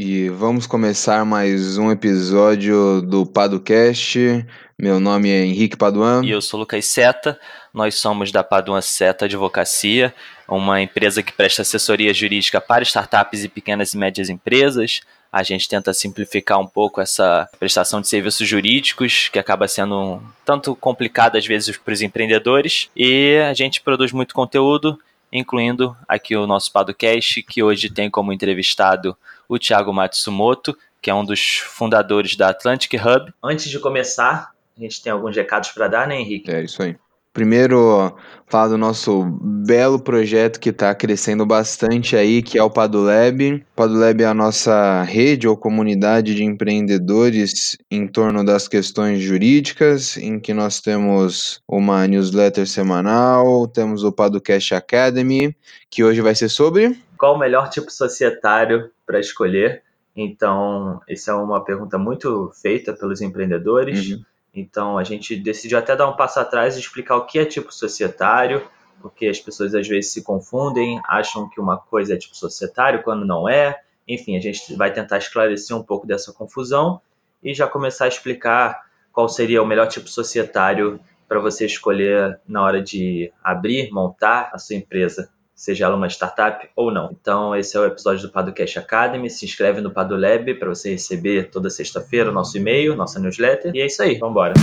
E vamos começar mais um episódio do Padocast. Meu nome é Henrique Paduan. E eu sou Lucas Seta. Nós somos da Paduan Seta Advocacia, uma empresa que presta assessoria jurídica para startups e pequenas e médias empresas. A gente tenta simplificar um pouco essa prestação de serviços jurídicos, que acaba sendo tanto complicada às vezes para os empreendedores. E a gente produz muito conteúdo, incluindo aqui o nosso Padocast, que hoje tem como entrevistado o Thiago Matsumoto, que é um dos fundadores da Atlantic Hub. Antes de começar, a gente tem alguns recados para dar, né, Henrique? É isso aí. Primeiro, falar do nosso belo projeto que está crescendo bastante aí, que é o Padulab. O Padulab é a nossa rede ou comunidade de empreendedores em torno das questões jurídicas, em que nós temos uma newsletter semanal, temos o Padocast Academy, que hoje vai ser sobre... Qual o melhor tipo societário para escolher? Então, essa é uma pergunta muito feita pelos empreendedores. Uhum então a gente decidiu até dar um passo atrás e explicar o que é tipo societário, porque as pessoas às vezes se confundem, acham que uma coisa é tipo societário quando não é. Enfim, a gente vai tentar esclarecer um pouco dessa confusão e já começar a explicar qual seria o melhor tipo societário para você escolher na hora de abrir, montar a sua empresa seja ela uma startup ou não. Então, esse é o episódio do Padocast Academy. Se inscreve no Padolab para você receber toda sexta-feira o nosso e-mail, nossa newsletter. E é isso aí, vamos embora.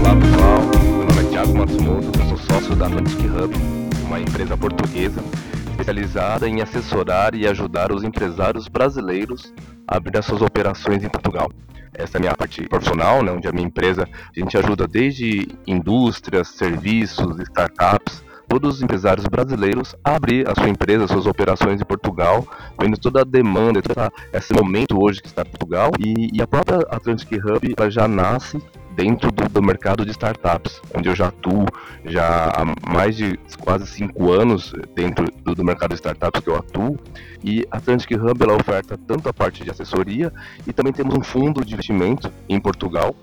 Olá pessoal, meu nome é Thiago Matsumoto, eu sou sócio da Atlantic Hub, uma empresa portuguesa especializada em assessorar e ajudar os empresários brasileiros a abrir as suas operações em Portugal essa é a minha parte profissional, né, onde a minha empresa, a gente ajuda desde indústrias, serviços, startups, todos os empresários brasileiros a abrir a sua empresa, suas operações em Portugal, vendo toda a demanda, todo esse momento hoje que está em Portugal, e, e a própria Atlantic Hub já nasce dentro do, do, mercado de startups, onde eu já atuo já há mais de quase cinco anos dentro do, do mercado de startups que eu atuo. E a Atlantic Hub ela oferta tanto a parte de assessoria e também temos um fundo de investimento em Portugal,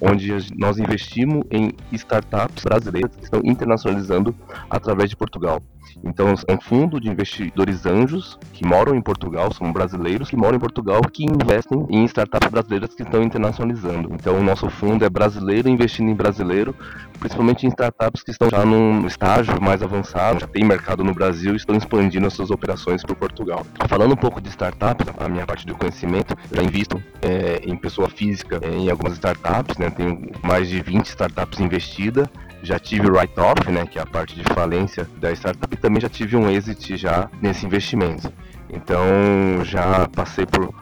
onde nós investimos em startups brasileiras que estão internacionalizando através de Portugal. Então, é um fundo de investidores anjos que moram em Portugal, são brasileiros que moram em Portugal que investem em startups brasileiras que estão internacionalizando. Então, o nosso fundo é brasileiro investindo em brasileiro, principalmente em startups que estão já num estágio mais avançado, já tem mercado no Brasil e estão expandindo as suas operações para Portugal. Falando um pouco de startups, a minha parte do conhecimento, já invisto é, em pessoa física é, em algumas startups, né? tenho mais de 20 startups investidas já tive write-off, né, que é a parte de falência da startup, e também já tive um exit já nesse investimento. Então já passei por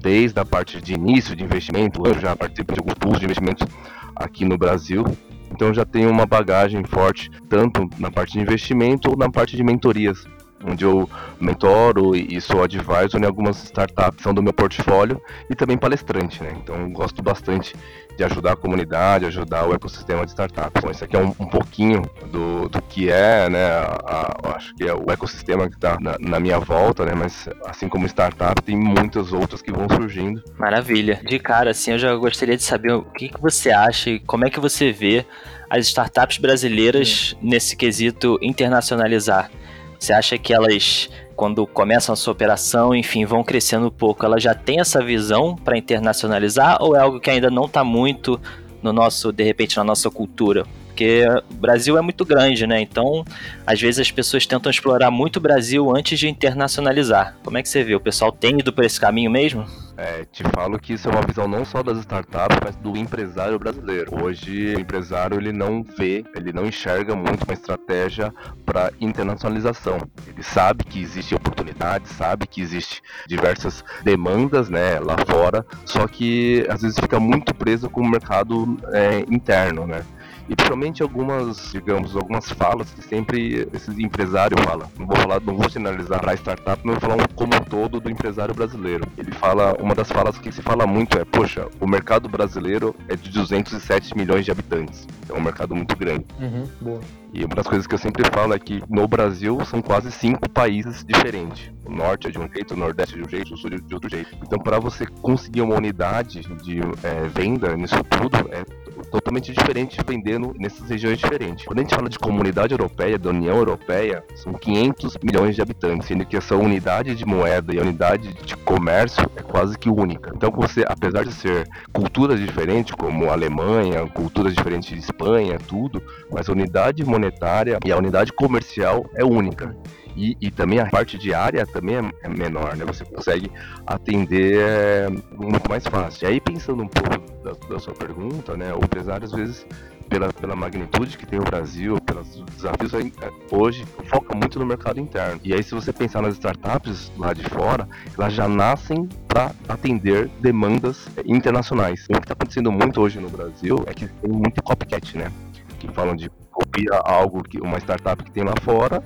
desde a parte de início de investimento, eu já participei de alguns pools de investimentos aqui no Brasil. Então já tenho uma bagagem forte tanto na parte de investimento ou na parte de mentorias onde eu mentoro e sou advisor em algumas startups são do meu portfólio e também palestrante, né? Então gosto bastante de ajudar a comunidade, ajudar o ecossistema de startups. Bom, isso aqui é um, um pouquinho do, do que é, né? A, a, acho que é o ecossistema que está na, na, minha volta, né? Mas assim como startup, tem muitas outras que vão surgindo. Maravilha. De cara, assim, eu já gostaria de saber o que, que você acha e como é que você vê as startups brasileiras Sim. nesse quesito internacionalizar. Você acha que elas, quando começam a sua operação, enfim, vão crescendo um pouco, elas já têm essa visão para internacionalizar ou é algo que ainda não está muito no nosso, de repente, na nossa cultura? Porque o Brasil é muito grande, né? Então, às vezes as pessoas tentam explorar muito o Brasil antes de internacionalizar. Como é que você vê? O pessoal tem ido por esse caminho mesmo? É, te falo que isso é uma visão não só das startups, mas do empresário brasileiro. Hoje, o empresário ele não vê, ele não enxerga muito uma estratégia para internacionalização. Ele sabe que existe oportunidade, sabe que existe diversas demandas, né, lá fora, só que às vezes fica muito preso com o mercado é, interno, né? E principalmente algumas, digamos, algumas falas que sempre esse empresário fala. Não vou falar, não vou generalizar a startup, mas vou falar um, como um todo do empresário brasileiro. Ele fala, uma das falas que se fala muito é, poxa, o mercado brasileiro é de 207 milhões de habitantes. É um mercado muito grande. Uhum, boa. E uma das coisas que eu sempre falo é que no Brasil são quase cinco países diferentes. O norte é de um jeito, o nordeste é de um jeito, o sul é de outro jeito. Então, para você conseguir uma unidade de é, venda nisso tudo, é totalmente diferente vendendo nessas regiões diferentes. Quando a gente fala de comunidade europeia, da União Europeia, são 500 milhões de habitantes, sendo que essa unidade de moeda e a unidade de comércio é quase que única. Então, você, apesar de ser culturas diferentes, como a Alemanha, culturas diferentes de Espanha, tudo, mas a unidade monetária e a unidade comercial é única. E, e, também a parte de área também é, menor, né? Você consegue atender é, muito mais fácil. E aí, pensando um pouco da, da, sua pergunta, né? O empresário, às vezes, pela, pela magnitude que tem o Brasil, pelos desafios hoje, foca muito no mercado interno. E aí, se você pensar nas startups lá de fora, elas já nascem para atender demandas internacionais. O que está acontecendo muito hoje no Brasil é que tem muito copycat, né? Que falam de copia algo que uma startup que tem lá fora,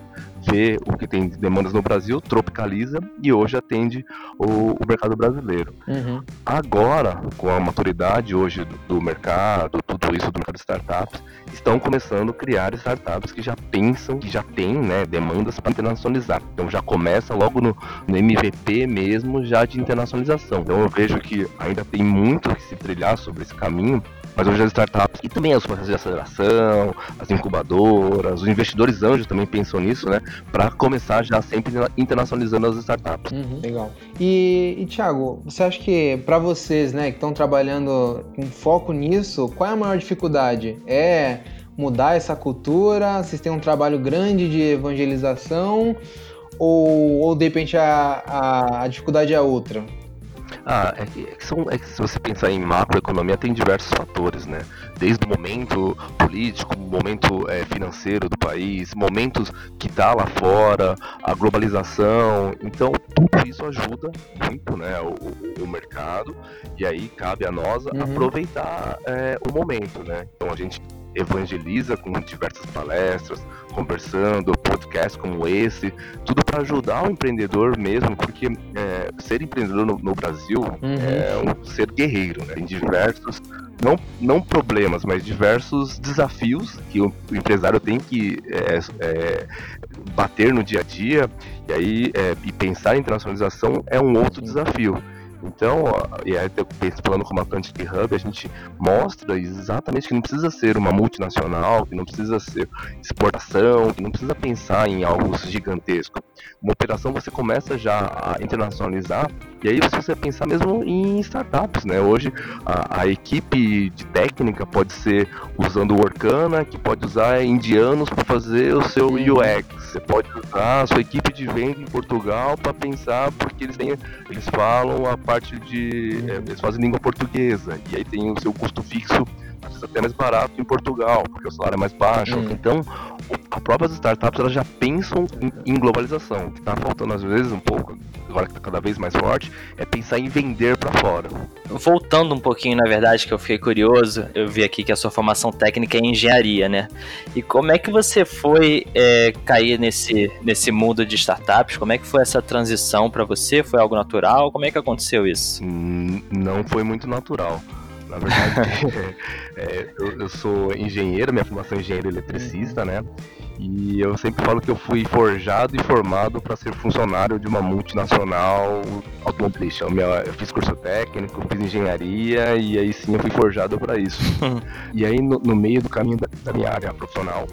vê o que tem de demandas no Brasil, tropicaliza e hoje atende o, o mercado brasileiro. Uhum. Agora, com a maturidade hoje do, do, mercado, tudo isso do mercado de startups, estão começando a criar startups que já pensam, que já têm né, demandas para internacionalizar. Então já começa logo no, no MVP mesmo, já de internacionalização. Então eu vejo que ainda tem muito que se trilhar sobre esse caminho, mas hoje as startups e também os processos de aceleração, as incubadoras, os investidores anjos também pensam nisso, né? Para começar já sempre internacionalizando as startups. Uhum, legal. E, e Thiago, você acha que para vocês, né, que estão trabalhando com foco nisso, qual é a maior dificuldade? É mudar essa cultura? Vocês têm um trabalho grande de evangelização? Ou, ou de repente a, a, a dificuldade é outra? Ah, é que, é que, são, é que se você pensar em macroeconomia, tem diversos fatores, né? Desde o momento político, momento é, financeiro do país, momentos que dá lá fora, a globalização. Então, tudo isso ajuda muito né, o, o mercado, e aí cabe a nós uhum. aproveitar é, o momento, né? Então, a gente evangeliza com diversas palestras, conversando, podcasts como esse, tudo para ajudar o empreendedor mesmo, porque é, ser empreendedor no, no Brasil uhum. é um ser guerreiro, né? Tem diversos, não, não problemas, mas diversos desafios que o, empresário tem que é, é, bater no dia a dia, e aí é, e pensar em internacionalização é um outro desafio. Então, e aí falando como Atlantic Hub, a gente mostra exatamente que não precisa ser uma multinacional, que não precisa ser exportação, que não precisa pensar em algo gigantesco. Uma operação você começa já a internacionalizar, e aí você precisa pensar mesmo em startups, né? Hoje a, a equipe de técnica pode ser usando o Workana, que pode usar indianos para fazer o seu UX. Você pode usar a sua equipe de venda em Portugal para pensar, porque eles têm, eles falam a parte de. É, eles fazem língua portuguesa, e aí tem o seu custo fixo às vezes até mais barato em Portugal, porque o salário é mais baixo. Hum. Então, as próprias startups elas já pensam em, em globalização. O que está faltando às vezes um pouco, agora que está cada vez mais forte, é pensar em vender para fora. Voltando um pouquinho, na verdade, que eu fiquei curioso, eu vi aqui que a sua formação técnica é engenharia, né? E como é que você foi é, cair nesse, nesse mundo de startups? Como é que foi essa transição para você? Foi algo natural? Como é que aconteceu isso? Hum, não foi muito natural. Na verdade, é, eu, eu, sou engenheiro, minha formação é engenheiro eletricista, né? E eu sempre falo que eu fui forjado e formado para ser funcionário de uma multinacional automobilística. Eu, eu fiz curso técnico, fiz engenharia e aí sim eu fui forjado para isso. e aí no, no, meio do caminho da, da minha área profissional,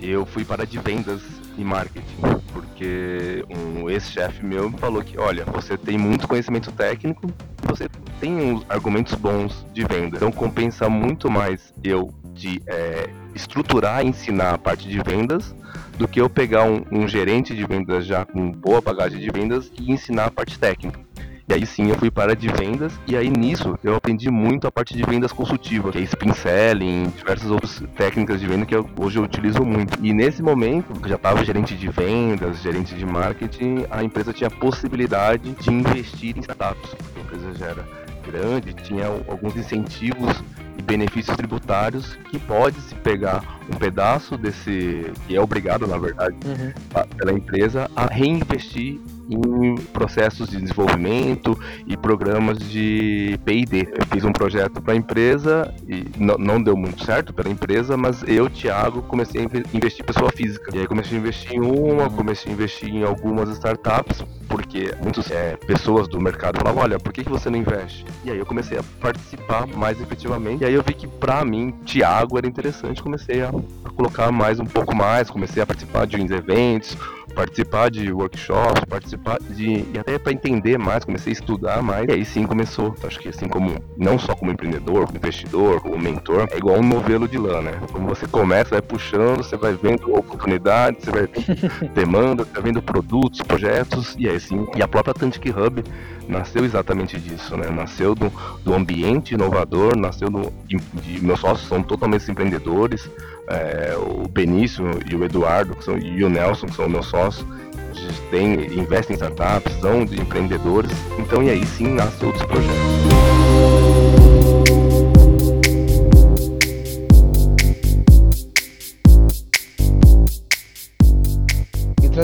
eu fui para de vendas marketing, porque um ex-chefe meu me falou que, olha, você tem muito conhecimento técnico, você tem uns argumentos bons de venda, então compensa muito mais eu de é, estruturar ensinar a parte de vendas do que eu pegar um, um gerente de vendas já com boa bagagem de vendas e ensinar a parte técnica. E aí sim eu fui para de vendas e aí nisso eu aprendi muito a parte de vendas consultiva, que é spin selling, diversas outras técnicas de venda que eu, hoje eu utilizo muito. E nesse momento, eu já estava gerente de vendas, gerente de marketing, a empresa tinha a possibilidade de investir em startups. A empresa já era grande, tinha alguns incentivos e benefícios tributários que pode se pegar um pedaço desse, que é obrigado na verdade uhum. pela empresa a reinvestir em processos de desenvolvimento e programas de P&D. Eu fiz um projeto para a empresa e não deu muito certo pela empresa, mas eu, Thiago, comecei a investir em pessoa física. E aí comecei a investir em uma, comecei a investir em algumas startups porque muitas é, pessoas do mercado falavam, olha, por que, que você não investe? E aí eu comecei a participar mais efetivamente, e aí eu vi que para mim, Thiago era interessante, comecei a, a, colocar mais um pouco mais, comecei a participar de uns eventos, participar de workshops, participar de. e até para entender mais, comecei a estudar mais, e aí sim começou. Acho que assim como, não só como empreendedor, como investidor, como mentor, é igual um novelo de lã, né? Como você começa, vai puxando, você vai vendo oportunidades, você vai vendo demanda, você vai vendo produtos, projetos, e aí sim. E a própria Tantic Hub nasceu exatamente disso, né? Nasceu do, do ambiente inovador, nasceu do, de, de, meus sócios são totalmente empreendedores, é, o Benício e o Eduardo que são, e o Nelson, que são meus sócios, tem, investem em startups, são de empreendedores, então e aí sim nasce outros projetos.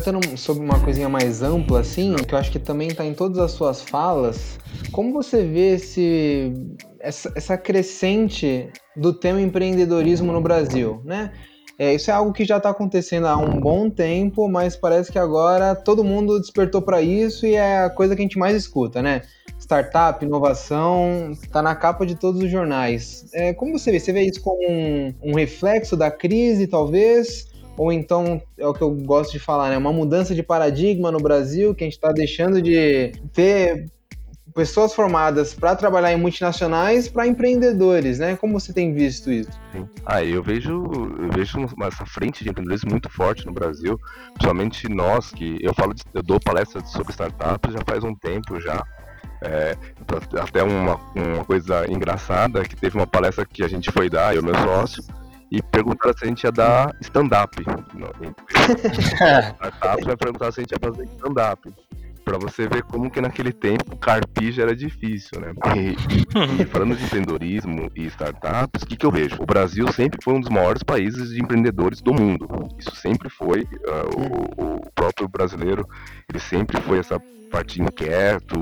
Tratando sobre uma coisinha mais ampla, assim, que eu acho que também está em todas as suas falas, como você vê esse, essa, essa crescente do tema empreendedorismo no Brasil, né? É, isso é algo que já está acontecendo há um bom tempo, mas parece que agora todo mundo despertou para isso e é a coisa que a gente mais escuta, né? Startup, inovação, está na capa de todos os jornais. É, como você vê? Você vê isso como um, um reflexo da crise, talvez? Ou então é o que eu gosto de falar, né? Uma mudança de paradigma no Brasil, que a gente está deixando de ter pessoas formadas para trabalhar em multinacionais para empreendedores, né? Como você tem visto isso? Ah, eu vejo, eu vejo essa frente de empreendedores muito forte no Brasil, principalmente nós que eu falo, de, eu dou palestras sobre startups já faz um tempo já. É, até uma, uma coisa engraçada que teve uma palestra que a gente foi dar, eu e meu sócio, e perguntaram se a gente ia dar stand-up. Startups vai perguntar se a gente ia fazer stand-up. Pra você ver como que naquele tempo carpija era difícil, né? E, e falando de empreendedorismo e startups, o que, que eu vejo? O Brasil sempre foi um dos maiores países de empreendedores do mundo. Isso sempre foi. Uh, o, o próprio brasileiro, ele sempre foi essa parte inquieto,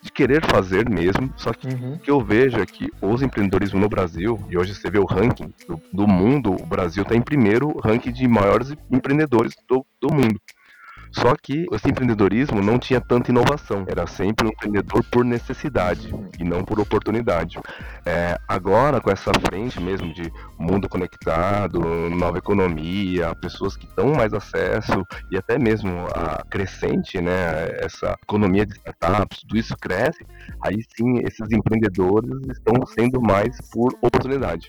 de querer fazer mesmo. Só que uhum. o que eu vejo é que os empreendedorismo no Brasil, e hoje você vê o ranking do, do mundo, o Brasil está em primeiro ranking de maiores empreendedores do, do mundo. Só que esse empreendedorismo não tinha tanta inovação, era sempre um empreendedor por necessidade e não por oportunidade. É, agora, com essa frente mesmo de mundo conectado, nova economia, pessoas que dão mais acesso e até mesmo a crescente, né, essa economia de startups, tudo isso cresce, aí sim esses empreendedores estão sendo mais por oportunidade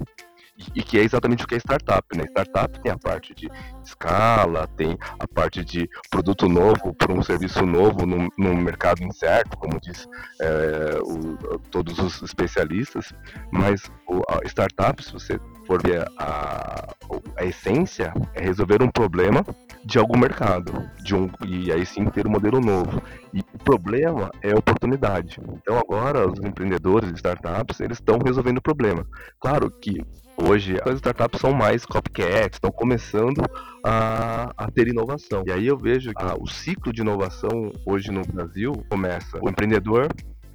e que é exatamente o que é startup, né? Startup tem a parte de escala, tem a parte de produto novo para um serviço novo num, num, mercado incerto, como diz é, o, todos os especialistas, mas o, a startup, se você for ver a, a essência, é resolver um problema de algum mercado, de um e aí sim ter um modelo novo. E o problema é oportunidade. Então agora os empreendedores de startups eles estão resolvendo o problema. Claro que Hoje as startups são mais copycats, estão começando a, a, ter inovação. E aí eu vejo que ah, o ciclo de inovação hoje no Brasil começa o empreendedor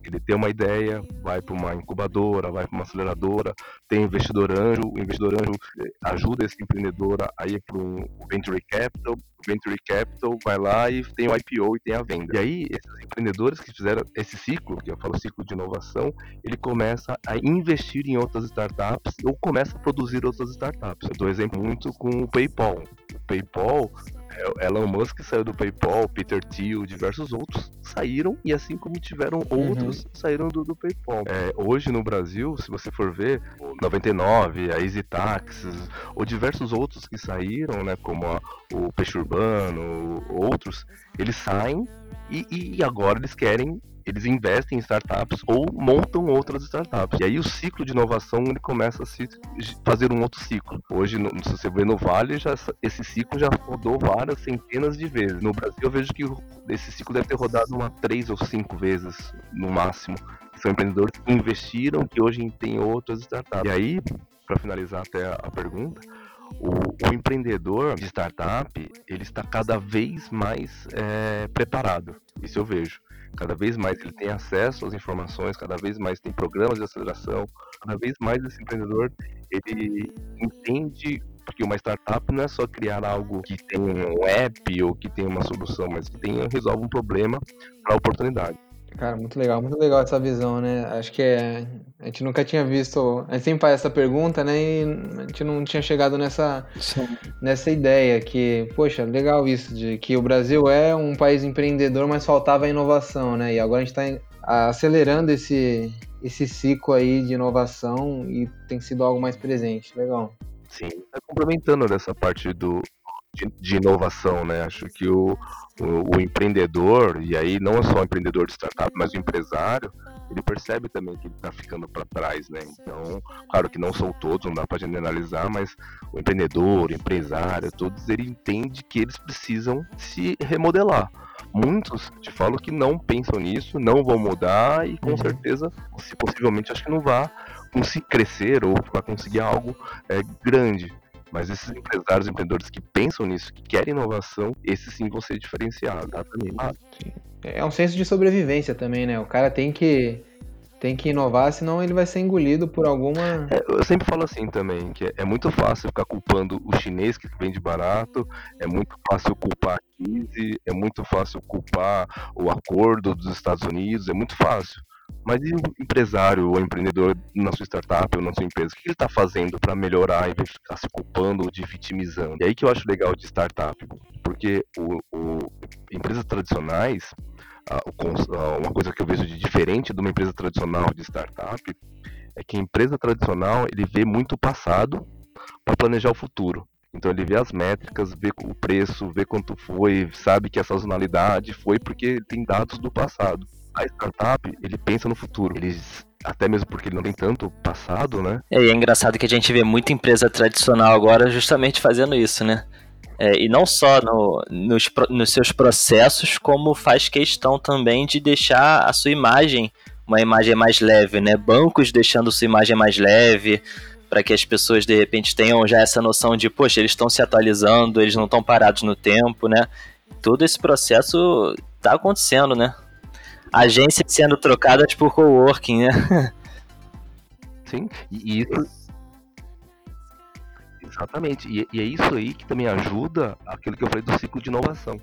ele tem uma ideia, vai para uma incubadora, vai para uma aceleradora, tem investidor anjo, o investidor anjo eh, ajuda esse empreendedor a ir para o venture capital, o venture capital vai lá e tem o IPO e tem a venda. E aí esses empreendedores que fizeram esse ciclo, que eu falo ciclo de inovação, ele começa a investir em outras startups ou começa a produzir outras startups. Eu dou exemplo muito com o PayPal. PayPal é, Elon Musk saiu do PayPal, Peter Thiel, diversos outros saíram e assim como tiveram uhum. outros saíram do, do PayPal. É, hoje no Brasil, se você for ver, o 99, a Easy Taxes, ou diversos outros que saíram, né, como a, o Peixe Urbano, outros, eles saem e, e agora eles querem eles investem em startups ou montam outras startups. E aí o ciclo de inovação ele começa a se fazer um outro ciclo. Hoje, se você vê no Vale, já, esse ciclo já rodou várias centenas de vezes. No Brasil, eu vejo que esse ciclo deve ter rodado uma três ou cinco vezes no máximo. São empreendedores que investiram, que hoje tem outras startups. E aí, para finalizar até a pergunta, o, o, empreendedor de startup ele está cada vez mais é, preparado. Isso eu vejo. Cada vez mais ele tem acesso às informações, cada vez mais tem programas de aceleração, cada vez mais esse empreendedor ele entende porque uma startup não é só criar algo que tem um app ou que tem uma solução, mas que tem, resolve um problema para a oportunidade. Cara, muito legal, muito legal essa visão, né? Acho que é, a gente nunca tinha visto. A gente sempre faz essa pergunta, né? E a gente não tinha chegado nessa, nessa ideia que, poxa, legal isso, de que o Brasil é um país empreendedor, mas faltava a inovação, né? E agora a gente está acelerando esse, esse ciclo aí de inovação e tem sido algo mais presente. Legal. Sim, tá complementando dessa parte do, de, de, inovação, né? Acho que o, o, o, empreendedor, e aí não é só o empreendedor de startup, mas o empresário, ele percebe também que ele está ficando para trás, né? Então, claro que não são todos, não dá para generalizar, mas o empreendedor, o empresário, todos ele entende que eles precisam se remodelar. Muitos te falo que não pensam nisso, não vão mudar e com uhum. certeza, se possivelmente, acho que não vá conseguir crescer ou vai conseguir algo é, grande. Mas esses empresários, empreendedores que pensam nisso, que querem inovação, esses sim vão ser diferenciados. Exatamente. Ah, é um senso de sobrevivência também, né? O cara tem que tem que inovar, senão ele vai ser engolido por alguma. É, eu sempre falo assim também, que é muito fácil ficar culpando o chinês que vende barato, é muito fácil culpar a crise, é muito fácil culpar o acordo dos Estados Unidos, é muito fácil. Mas e o empresário ou empreendedor na sua startup ou na sua empresa, o que ele está fazendo para melhorar de ficar se culpando ou de vitimizando? E aí que eu acho legal de startup, porque o, o empresas tradicionais, uma coisa que eu vejo de diferente de uma empresa tradicional de startup, é que a empresa tradicional ele vê muito o passado para planejar o futuro. Então ele vê as métricas, vê o preço, vê quanto foi, sabe que a sazonalidade foi porque tem dados do passado a startup, ele pensa no futuro. Eles até mesmo porque ele não tem tanto passado, né? É, e é engraçado que a gente vê muita empresa tradicional agora justamente fazendo isso, né? É, e não só no, nos, nos seus processos, como faz questão também de deixar a sua imagem uma imagem mais leve, né? Bancos deixando sua imagem mais leve, para que as pessoas de repente tenham já essa noção de, poxa, eles estão se atualizando, eles não estão parados no tempo, né? Todo esse processo está acontecendo, né? Agência sendo trocada por coworking, né? Sim, e isso. Exatamente, e, e é isso aí que também ajuda aquilo que eu falei do ciclo de inovação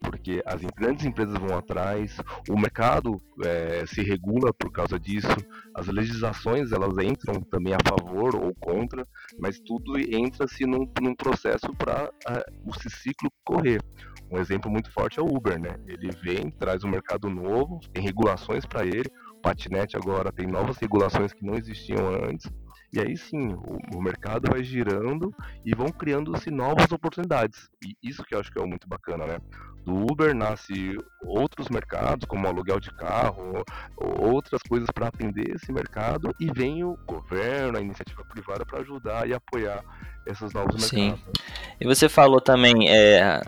porque as grandes empresas vão atrás, o mercado é, se regula por causa disso, as legislações elas entram também a favor ou contra, mas tudo entra-se num, num processo para uh, esse ciclo correr. Um exemplo muito forte é o Uber, né? Ele vem, traz um mercado novo, tem regulações para ele. O patinete agora tem novas regulações que não existiam antes. E aí sim, o, o mercado vai girando e vão criando-se novas oportunidades. E isso que eu acho que é muito bacana, né? Do Uber nasce outros mercados, como aluguel de carro, outras coisas para atender esse mercado, e vem o governo, a iniciativa privada para ajudar e apoiar esses novos mercados. Sim. E você falou também, é,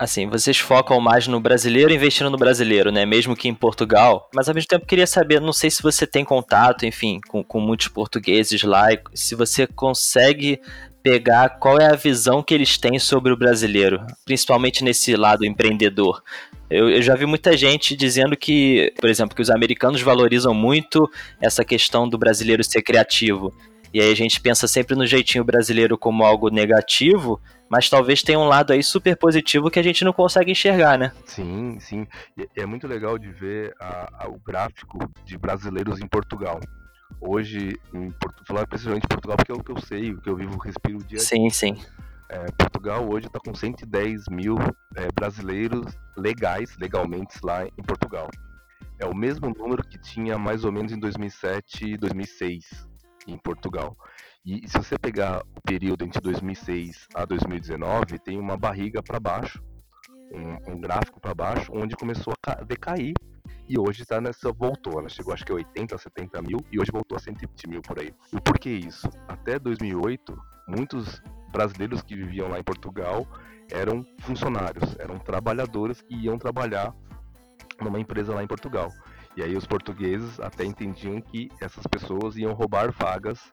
assim, vocês focam mais no brasileiro investindo no brasileiro, né? Mesmo que em Portugal. Mas ao mesmo tempo queria saber, não sei se você tem contato, enfim, com, com muitos portugueses lá, se você consegue pegar qual é a visão que eles têm sobre o brasileiro, principalmente nesse lado empreendedor. Eu, eu, já vi muita gente dizendo que, por exemplo, que os americanos valorizam muito essa questão do brasileiro ser criativo. E aí a gente pensa sempre no jeitinho brasileiro como algo negativo, mas talvez tenha um lado aí super positivo que a gente não consegue enxergar, né? Sim, sim. E é muito legal de ver a, a, o gráfico de brasileiros em Portugal. Hoje, em Porto, falar principalmente em Portugal, porque é o que eu sei, o que eu vivo, respiro o dia Sim, sim. É, Portugal hoje está com 110 mil é, brasileiros legais, legalmente lá em Portugal. É o mesmo número que tinha mais ou menos em 2007 e 2006 em Portugal. E se você pegar o período entre 2006 a 2019, tem uma barriga para baixo, um, um gráfico para baixo, onde começou a decair e hoje está nessa voltou. Ela chegou acho que a 80, 70 mil e hoje voltou a 120 mil por aí. E por que isso? Até 2008, muitos brasileiros que viviam lá em Portugal eram funcionários, eram trabalhadores que iam trabalhar numa empresa lá em Portugal. E aí os portugueses até entendiam que essas pessoas iam roubar vagas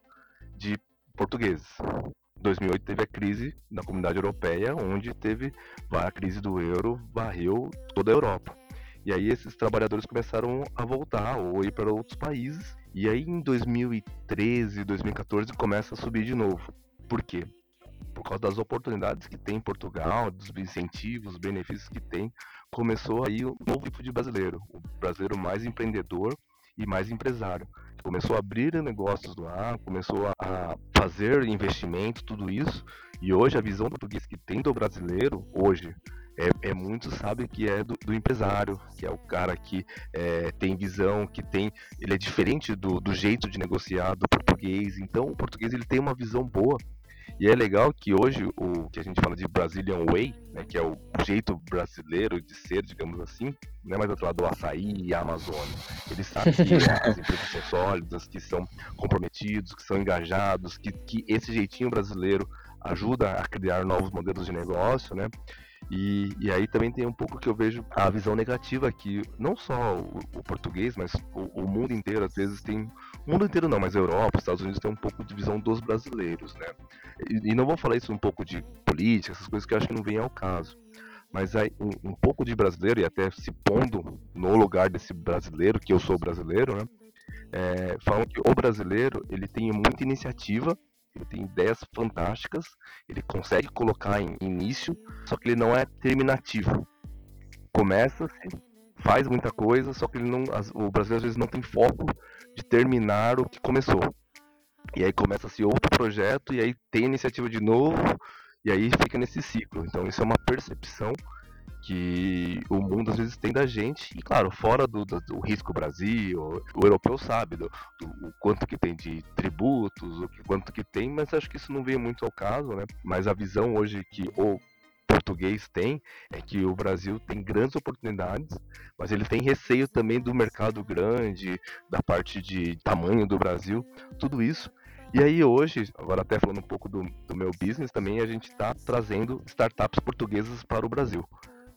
de portugueses, 2008 teve a crise na comunidade europeia, onde teve a crise do euro, varreu toda a Europa. E aí esses trabalhadores começaram a voltar ou ir para outros países. E aí em 2013, 2014 começa a subir de novo. Por quê? Por causa das oportunidades que tem em Portugal, dos incentivos, os benefícios que tem, começou aí o novo tipo de brasileiro, o brasileiro mais empreendedor e mais empresário. Começou a abrir negócios lá, começou a fazer investimento, tudo isso. E hoje a visão portuguesa que tem do brasileiro, hoje, é, é muito sabe que é do, do, empresário, que é o cara que é, tem visão, que tem, ele é diferente do, do jeito de negociar do português. Então o português ele tem uma visão boa e é legal que hoje o que a gente fala de Brazilian Way, né, que é o jeito brasileiro de ser, digamos assim, não é mais outro lado do açaí e a Amazônia. Eles sabem que as empresas são sólidas, que são comprometidos, que são engajados, que, que esse jeitinho brasileiro ajuda a criar novos modelos de negócio, né? E, e aí também tem um pouco que eu vejo a visão negativa que não só o, o português, mas o, o, mundo inteiro às vezes tem. O mundo inteiro não, mas a Europa, os Estados Unidos tem um pouco de visão dos brasileiros, né? E, e não vou falar isso um pouco de política, essas coisas que eu acho que não vem ao caso. Mas aí um, um pouco de brasileiro, e até se pondo no lugar desse brasileiro, que eu sou brasileiro, né? É, falam que o brasileiro ele tem muita iniciativa ele tem ideias fantásticas, ele consegue colocar em início, só que ele não é terminativo. Começa-se, faz muita coisa, só que ele não, o brasileiro às vezes não tem foco de terminar o que começou. E aí começa-se outro projeto, e aí tem iniciativa de novo, e aí fica nesse ciclo. Então isso é uma percepção que o mundo às vezes tem da gente, e claro, fora do, do, do risco Brasil, o europeu sabe do, do, quanto que tem de tributos, o quanto que tem, mas acho que isso não vem muito ao caso, né? Mas a visão hoje que o português tem é que o Brasil tem grandes oportunidades, mas ele tem receio também do mercado grande, da parte de tamanho do Brasil, tudo isso. E aí hoje, agora até falando um pouco do, do meu business também, a gente está trazendo startups portuguesas para o Brasil.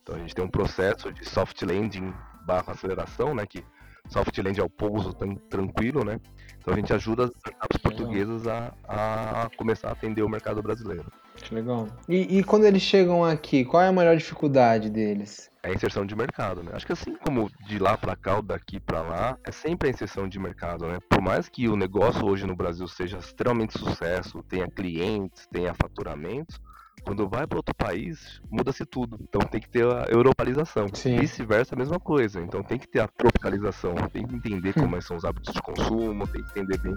Então a gente tem um processo de soft landing barra aceleração, né? Que soft landing é o pouso tão tranquilo, né? Então a gente ajuda as startups portuguesas a, a começar a atender o mercado brasileiro. Que legal. E, e, quando eles chegam aqui, qual é a maior dificuldade deles? É a inserção de mercado, né? Acho que assim como de lá para cá ou daqui para lá, é sempre a inserção de mercado, né? Por mais que o negócio hoje no Brasil seja extremamente sucesso, tenha clientes, tenha faturamentos, quando vai para outro país, muda-se tudo. Então tem que ter a europalização. Vice-versa, a mesma coisa. Então tem que ter a tropicalização. Tem que entender como hum. são os hábitos de consumo, tem que entender bem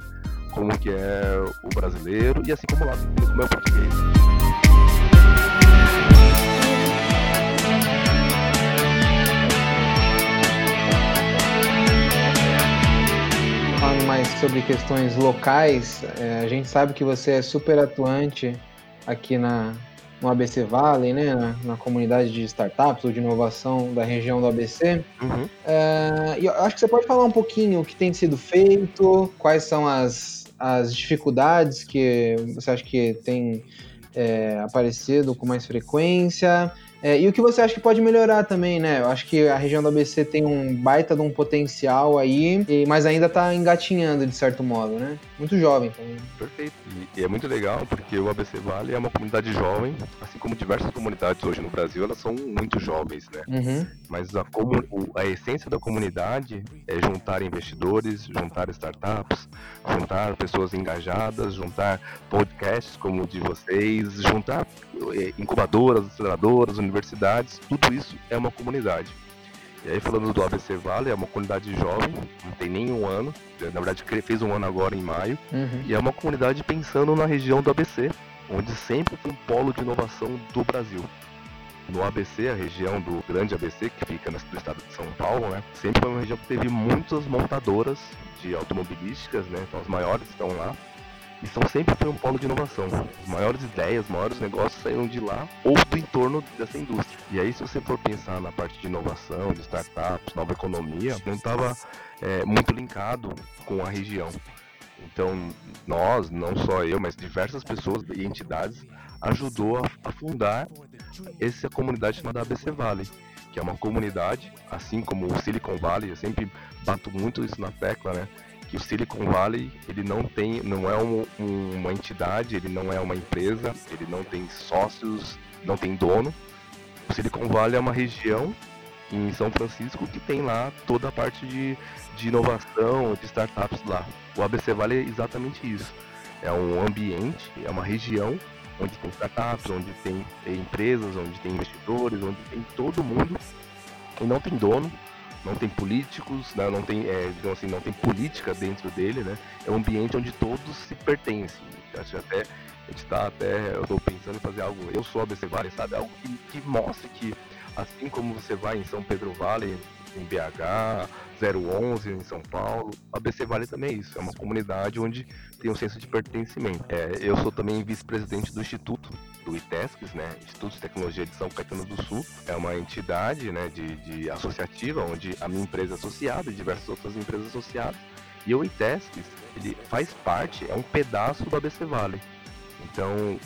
como que é o brasileiro e assim como lá, como é o português. Falando mais sobre questões locais, é, a gente sabe que você é super atuante aqui na, no ABC Valley, né, na, na, comunidade de startups ou de inovação da região do ABC. Uhum. É, e eu acho que você pode falar um pouquinho o que tem sido feito, quais são as, as dificuldades que você acha que tem é, aparecido com mais frequência é, e o que você acha que pode melhorar também, né? Eu acho que a região do ABC tem um baita de um potencial aí, mas ainda tá engatinhando de certo modo, né? Muito jovem também. Perfeito. E, e é muito legal porque o ABC Vale é uma comunidade jovem, assim como diversas comunidades hoje no Brasil, elas são muito jovens, né? Uhum. Mas a, a essência da comunidade é juntar investidores, juntar startups, juntar pessoas engajadas, juntar podcasts como o de vocês, juntar é, incubadoras, aceleradoras, universidades, tudo isso é uma comunidade. E aí falando do ABC Vale, é uma comunidade jovem, não tem nem um ano, na verdade fez um ano agora em maio, uhum. e é uma comunidade pensando na região do ABC, onde sempre foi um polo de inovação do Brasil. No ABC, a região do grande ABC, que fica no estado de São Paulo, né, sempre foi uma região que teve muitas montadoras de automobilísticas, né, então as maiores estão lá, e são sempre foi um polo de inovação. As maiores ideias, os maiores negócios saíram de lá ou do entorno dessa indústria. E aí, se você for pensar na parte de inovação, de startups, nova economia, não estava é, muito linkado com a região. Então, nós, não só eu, mas diversas pessoas e entidades ajudou a, a fundar essa comunidade chamada ABC Valley, que é uma comunidade, assim como o Silicon Valley, eu sempre bato muito isso na tecla, né? Que o Silicon Valley ele não tem, não é um, um, uma entidade, ele não é uma empresa, ele não tem sócios, não tem dono. O Silicon Valley é uma região em São Francisco que tem lá toda a parte de, de inovação, de startups lá. O ABC Vale é exatamente isso. É um ambiente, é uma região onde tem startups, onde tem empresas, onde tem investidores, onde tem todo mundo e não tem dono, não tem políticos, né? não tem, é, digamos assim, não tem política dentro dele, né? É um ambiente onde todos se pertencem. Acho até a gente está até, eu estou pensando em fazer algo, eu sou Vale, sabe? Algo que, que mostre que assim como você vai em São Pedro Vale, em BH, 011 em São Paulo, a ABC Vale também é isso, é uma comunidade onde tem um senso de pertencimento. É, eu sou também vice-presidente do Instituto, do ITESCS, né, Instituto de Tecnologia de São Caetano do Sul, é uma entidade né, de, de associativa, onde a minha empresa é associada e diversas outras empresas associadas, e o ITESCS, ele faz parte, é um pedaço do ABC Vale. Então,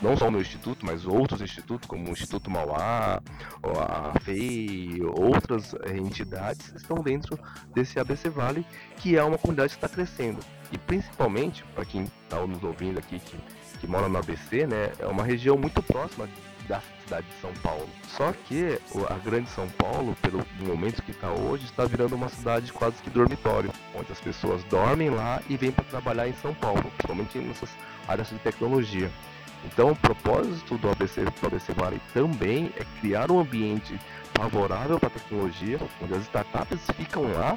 não só o meu instituto, mas outros institutos, como o Instituto Mauá, a FEI, outras eh, entidades estão dentro desse ABC Vale, que é uma comunidade que está crescendo. E principalmente, para quem está nos ouvindo aqui, que, que mora no ABC, né, é uma região muito próxima da cidade de São Paulo. Só que a grande São Paulo, pelo momento que está hoje, está virando uma cidade quase que dormitório, onde as pessoas dormem lá e vêm para trabalhar em São Paulo, principalmente nessas áreas de tecnologia. Então, o propósito do ABC, do ABC Valley também é criar um ambiente favorável para a tecnologia, onde as startups ficam lá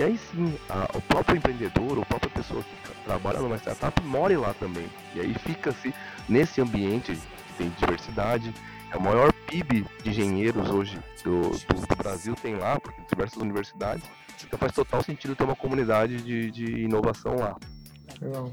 e aí sim, a, o próprio empreendedor, a própria pessoa que trabalha numa startup more lá também. E aí fica-se nesse ambiente que tem diversidade, é o maior PIB de engenheiros hoje do, do, do Brasil tem lá, porque diversas universidades. Então faz total sentido ter uma comunidade de, de inovação lá. Legal.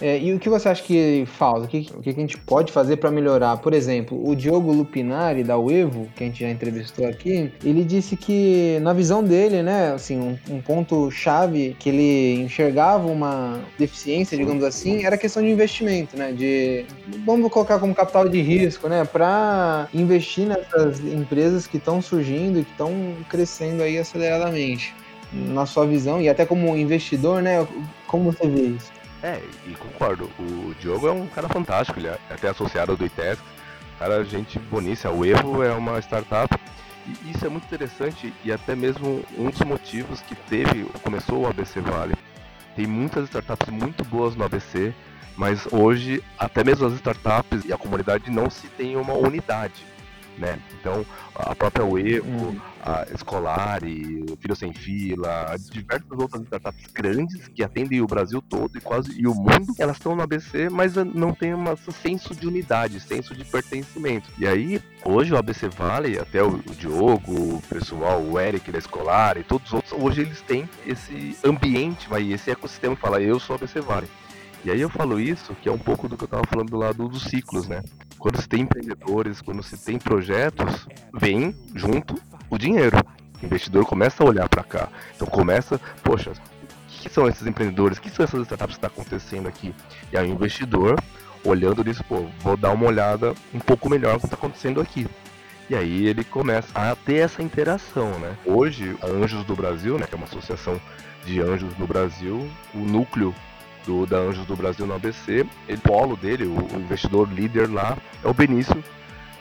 É, e o que você acha que falta? O que, o que a gente pode fazer para melhorar? Por exemplo, o Diogo Lupinari, da Uevo, que a gente já entrevistou aqui, ele disse que, na visão dele, né, assim, um, um ponto-chave que ele enxergava uma deficiência, digamos assim, era a questão de investimento, né? De, vamos colocar como capital de risco, né? Para investir nessas empresas que estão surgindo e que estão crescendo aí aceleradamente. Na sua visão, e até como investidor, né? Como você vê isso? É, e concordo. O Diogo é um cara fantástico, ele é até associado do ITESC. Cara, gente boníssima. O Erro é uma startup. E isso é muito interessante e até mesmo um dos motivos que teve, começou o ABC Vale. Tem muitas startups muito boas no ABC, mas hoje até mesmo as startups e a comunidade não se tem uma unidade né? Então, a própria Uevo, hum. a Escolar e o Filho Sem Fila, diversas outras startups grandes que atendem o Brasil todo e quase e o mundo, elas estão no ABC, mas não tem um senso de unidade, senso de pertencimento. E aí, hoje o ABC Vale, até o, Diogo, o pessoal, o Eric da Escolar e todos os outros, hoje eles têm esse ambiente, vai, esse ecossistema que fala, eu sou ABC Vale. E aí eu falo isso, que é um pouco do que eu estava falando do lado dos ciclos, né? Quando se tem empreendedores, quando se tem projetos, vem junto o dinheiro. O investidor começa a olhar para cá. Então começa, poxa, que são esses empreendedores? Que são essas startups que está acontecendo aqui? E aí o investidor, olhando nisso, pô, vou dar uma olhada um pouco melhor no que está acontecendo aqui. E aí ele começa a ter essa interação, né? Hoje, a Anjos do Brasil, né, que é uma associação de anjos no Brasil, o núcleo do, da Anjos do Brasil no ABC. Ele, o polo dele, o, o, investidor líder lá, é o Benício.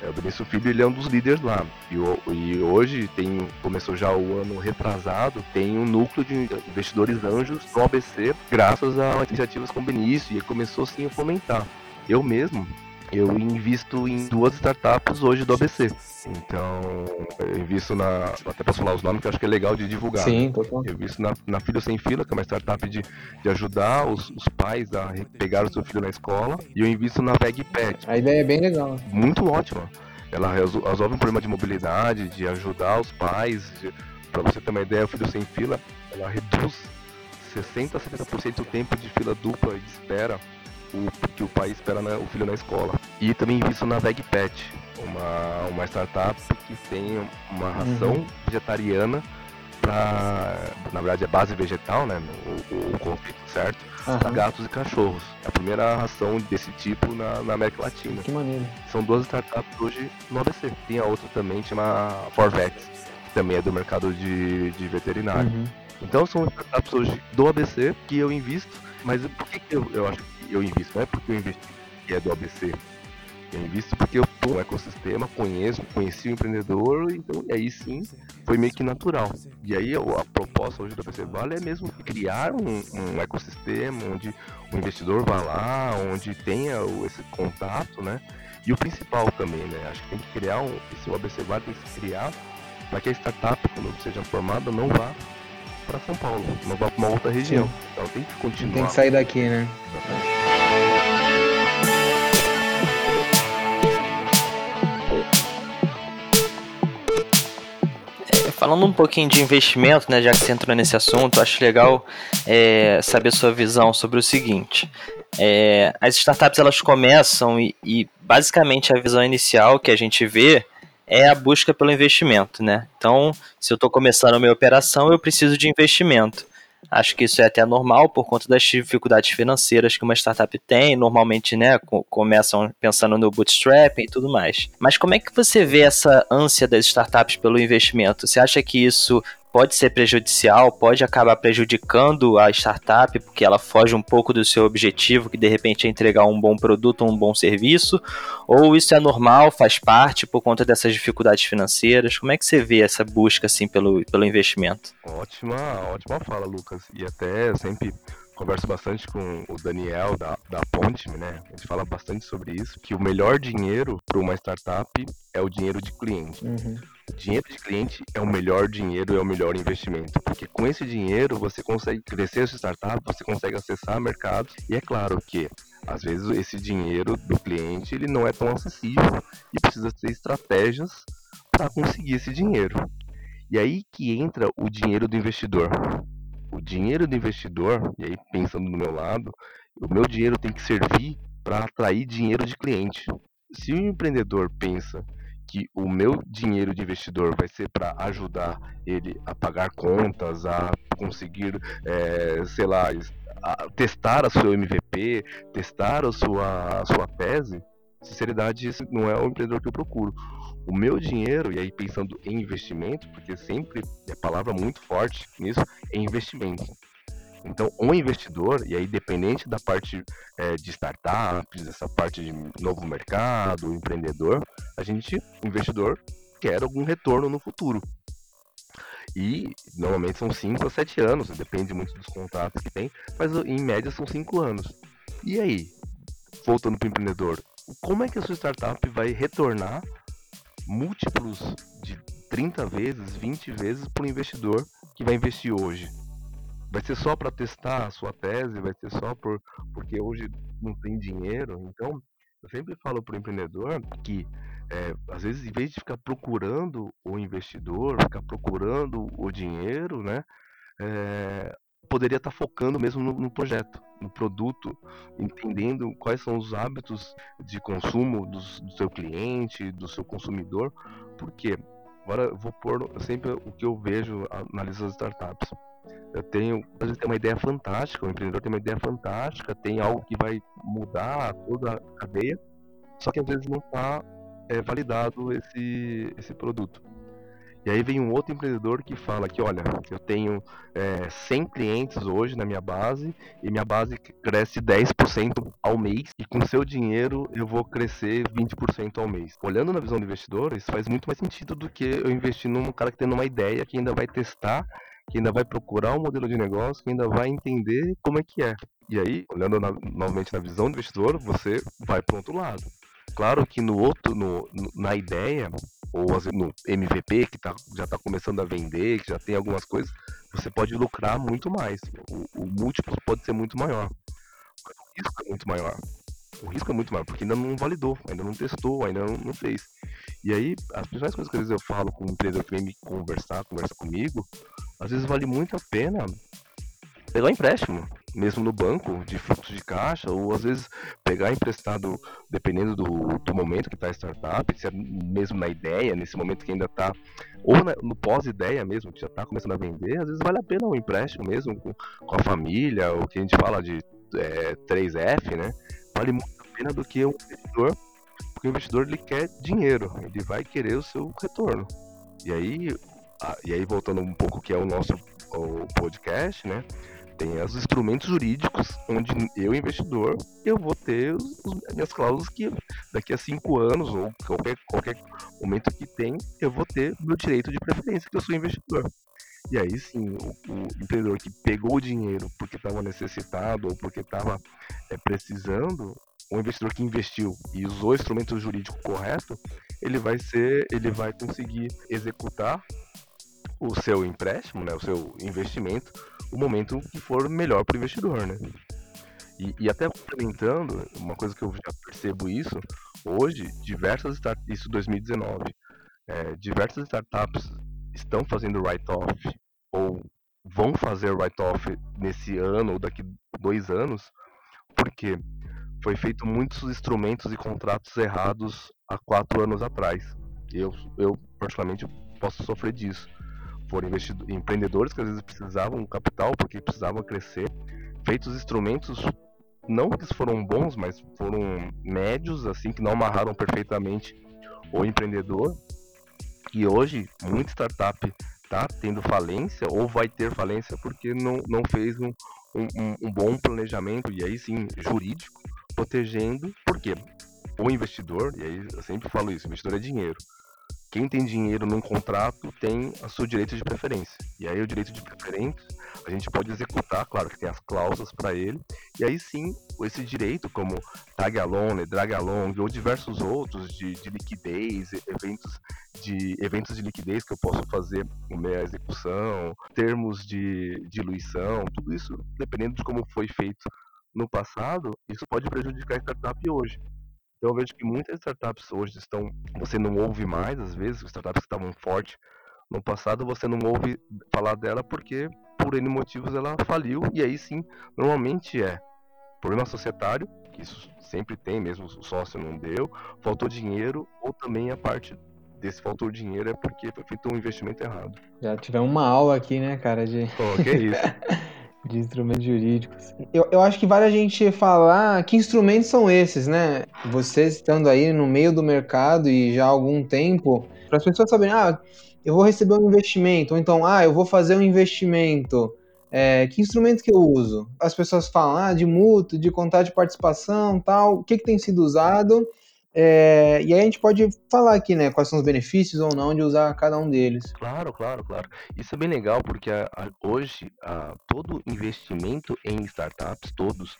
É, o Benício Filho ele é um dos líderes lá. E, e hoje tem, começou já o ano retrasado, tem um núcleo de investidores anjos no ABC, graças a iniciativas com o Benício, e ele começou sim a fomentar. Eu mesmo, eu invisto em duas startups hoje do ABC. Então, eu invisto na. Até posso falar os nomes que eu acho que é legal de divulgar. Sim, né? total. Eu invisto na, na Filho Sem Fila, que é uma startup de, de ajudar os, os pais a pegar o seu filho na escola. E eu invisto na VegPet. A ideia é bem legal. Muito ótima. Ela resolve um problema de mobilidade, de ajudar os pais. De, pra você ter uma ideia, o Filho Sem Fila, ela reduz 60 a 70% o tempo de fila dupla de espera o, que o pai espera na, o filho na escola. E também invisto na VegPet, uma, uma startup que tem uma ração uhum. vegetariana para, na verdade é base vegetal, né, o, o conceito certo, uhum. para gatos e cachorros. É a primeira ração desse tipo na, na, América Latina. Que maneiro. São duas startups hoje no ABC. Tem a outra também, chama Forvets, que também é do mercado de, de veterinário. Uhum. Então são startups hoje do ABC que eu invisto, mas por que, que eu, eu acho que eu invisto? Não é porque eu investi que é do ABC. Eu invisto porque eu tô no ecossistema, conheço, conheci o empreendedor, então e aí sim foi meio que natural. E aí a proposta hoje do ABC Vale é mesmo criar um, um ecossistema onde o investidor vá lá, onde tenha esse contato, né? E o principal também, né? Acho que tem que criar um, esse ABC Vale tem que se criar para que a startup, quando seja formada, não vá para São Paulo, não vá para uma outra região. Sim. Então tem que continuar. Tem que sair daqui, né? É, falando um pouquinho de investimento, né, já que você entrou nesse assunto, acho legal é, saber sua visão sobre o seguinte. É, as startups elas começam e, e, basicamente a visão inicial que a gente vê é a busca pelo investimento, né? Então, se eu estou começando a minha operação, eu preciso de investimento. Acho que isso é até normal por conta das dificuldades financeiras que uma startup tem. Normalmente, né, começam pensando no bootstrapping e tudo mais. Mas como é que você vê essa ânsia das startups pelo investimento? Você acha que isso pode ser prejudicial, pode acabar prejudicando a startup, porque ela foge um pouco do seu objetivo, que de repente é entregar um bom produto um bom serviço, ou isso é normal, faz parte por conta dessas dificuldades financeiras? Como é que você vê essa busca assim pelo, pelo investimento? Ótima, ótima fala, Lucas. E até sempre converso bastante com o Daniel da, da Ponte, né? A gente fala bastante sobre isso, que o melhor dinheiro para uma startup é o dinheiro de cliente. Uhum. Dinheiro de cliente é o melhor dinheiro, é o melhor investimento, porque com esse dinheiro você consegue crescer a sua startup, você consegue acessar mercados e é claro que às vezes esse dinheiro do cliente ele não é tão acessível e precisa ter estratégias para conseguir esse dinheiro. E aí que entra o dinheiro do investidor. O dinheiro do investidor, e aí pensando no meu lado, o meu dinheiro tem que servir para atrair dinheiro de cliente. Se o empreendedor pensa que o meu dinheiro de investidor vai ser para ajudar ele a pagar contas, a conseguir, é, sei lá, a testar a sua MVP, testar a sua, a sua tese, sinceridade, esse não é o empreendedor que eu procuro. O meu dinheiro, e aí pensando em investimento, porque sempre é palavra muito forte nisso, é investimento. Então, um investidor, e aí dependente da parte é, de startups, essa parte de novo mercado, empreendedor, a gente, investidor, quer algum retorno no futuro. E normalmente são 5 a 7 anos, depende muito dos contratos que tem, mas em média são 5 anos. E aí, voltando para o empreendedor, como é que a sua startup vai retornar múltiplos de 30 vezes, 20 vezes para o investidor que vai investir hoje? vai ser só para testar a sua tese, vai ser só por porque hoje não tem dinheiro. Então, eu sempre falo para o empreendedor que é, às vezes em vez de ficar procurando o investidor, ficar procurando o dinheiro, né, é, poderia estar tá focando mesmo no, no, projeto, no produto, entendendo quais são os hábitos de consumo do seu cliente, do seu consumidor, porque agora eu vou pôr sempre o que eu vejo analisando as startups eu tenho, às vezes tem uma ideia fantástica, o empreendedor tem uma ideia fantástica, tem algo que vai mudar toda a cadeia, só que às vezes não está é, validado esse, esse produto. E aí vem um outro empreendedor que fala que, olha, eu tenho é, 100 clientes hoje na minha base e minha base cresce 10% ao mês e com seu dinheiro eu vou crescer 20% ao mês. Olhando na visão do investidor, isso faz muito mais sentido do que eu investir num cara que tem uma ideia que ainda vai testar que ainda vai procurar um modelo de negócio, que ainda vai entender como é que é. E aí, olhando na, novamente na visão do investidor, você vai para outro lado. Claro que no outro, no, na ideia, ou no MVP, que tá, já está começando a vender, que já tem algumas coisas, você pode lucrar muito mais. O, o múltiplo pode ser muito maior. O risco é muito maior. O risco é muito maior, porque ainda não validou, ainda não testou, ainda não, não fez. E aí, as principais coisas que às vezes eu falo com um empreendedor que vem me conversar, conversa comigo, às vezes vale muito a pena pegar empréstimo, mesmo no banco, de fluxo de caixa, ou às vezes pegar emprestado, dependendo do, do momento que está a startup, se é mesmo na ideia, nesse momento que ainda está, ou na, no pós-ideia mesmo, que já está começando a vender, às vezes vale a pena um empréstimo mesmo com, com a família, o que a gente fala de é, 3F, né? Vale muito a pena do que um investidor, porque o investidor ele quer dinheiro, ele vai querer o seu retorno. E aí, e aí voltando um pouco que é o nosso o podcast, né? Tem os instrumentos jurídicos, onde eu, investidor, eu vou ter os, as minhas cláusulas que daqui a cinco anos, ou qualquer, qualquer momento que tem, eu vou ter meu direito de preferência, que eu sou investidor. E aí sim, o, o empreendedor que pegou o dinheiro porque estava necessitado ou porque estava é, precisando, o investidor que investiu e usou o instrumento jurídico correto, ele vai ser, ele vai conseguir executar o seu empréstimo, né, o seu investimento, o momento que for melhor para o investidor, né? E, e, até complementando, uma coisa que eu já percebo isso, hoje, diversas startups, isso 2019, é, diversas startups estão fazendo write-off ou vão fazer write-off nesse ano ou daqui dois anos, porque foi feito muitos instrumentos e contratos errados há quatro anos atrás. Eu, eu particularmente, posso sofrer disso. Foram empreendedores que às vezes precisavam capital porque precisavam crescer, feitos instrumentos não que foram bons, mas foram médios, assim, que não amarraram perfeitamente o empreendedor. E hoje, muita startup está tendo falência ou vai ter falência porque não, não fez um, um, um bom planejamento, e aí sim, jurídico, protegendo, porque o investidor, e aí eu sempre falo isso, investidor é dinheiro. Quem tem dinheiro num contrato tem o seu direito de preferência. E aí o direito de preferência a gente pode executar, claro que tem as cláusulas para ele. E aí sim, esse direito, como tag along, drag along ou diversos outros de, de liquidez, eventos de eventos de liquidez que eu posso fazer minha execução, termos de diluição, tudo isso, dependendo de como foi feito no passado, isso pode prejudicar a startup hoje. Então eu vejo que muitas startups hoje estão. Você não ouve mais, às vezes, startups que estavam fortes no passado, você não ouve falar dela porque, por N motivos, ela faliu. E aí sim, normalmente é problema societário, que isso sempre tem, mesmo o sócio não deu, faltou dinheiro, ou também a parte desse faltou dinheiro é porque foi feito um investimento errado. Já tivemos uma aula aqui, né, cara, de. Pô, que isso. de instrumentos jurídicos. Eu, eu acho que vale a gente falar que instrumentos são esses, né? Vocês estando aí no meio do mercado e já há algum tempo, para as pessoas saberem, ah, eu vou receber um investimento, ou então, ah, eu vou fazer um investimento. É, que instrumento que eu uso? As pessoas falam ah, de mútuo, de contrato de participação, tal. O que, que tem sido usado? É, e aí a gente pode falar aqui, né, quais são os benefícios ou não de usar cada um deles. Claro, claro, claro. Isso é bem legal porque a, a, hoje a, todo investimento em startups, todos,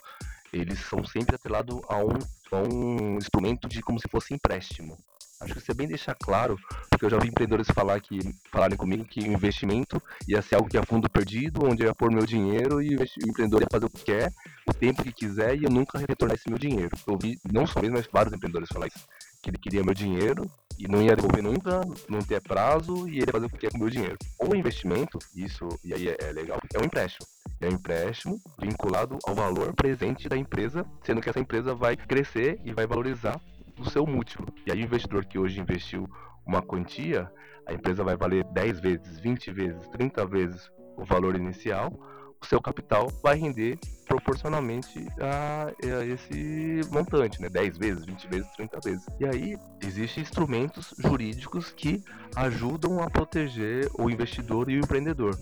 eles são sempre atrelados a um, a um instrumento de como se fosse empréstimo. Acho que isso é bem deixar claro, porque eu já vi empreendedores falar que, falarem comigo que o investimento ia ser algo que é fundo perdido, onde eu ia pôr meu dinheiro e o empreendedor ia fazer o que quer, o tempo que quiser e eu nunca retornar esse meu dinheiro. Eu vi, não só mesmo, mas vários empreendedores falar isso. Que ele queria meu dinheiro e não ia devolver nunca, não ter prazo e ele ia fazer o que quer com o meu dinheiro. Ou investimento, isso, e aí é, é legal, é um empréstimo. É um empréstimo vinculado ao valor presente da empresa, sendo que essa empresa vai crescer e vai valorizar do seu múltiplo. E aí o investidor que hoje investiu uma quantia, a empresa vai valer 10 vezes, 20 vezes, 30 vezes o valor inicial, o seu capital vai render proporcionalmente a, a, esse montante, né? 10 vezes, 20 vezes, 30 vezes. E aí existem instrumentos jurídicos que ajudam a proteger o investidor e o empreendedor,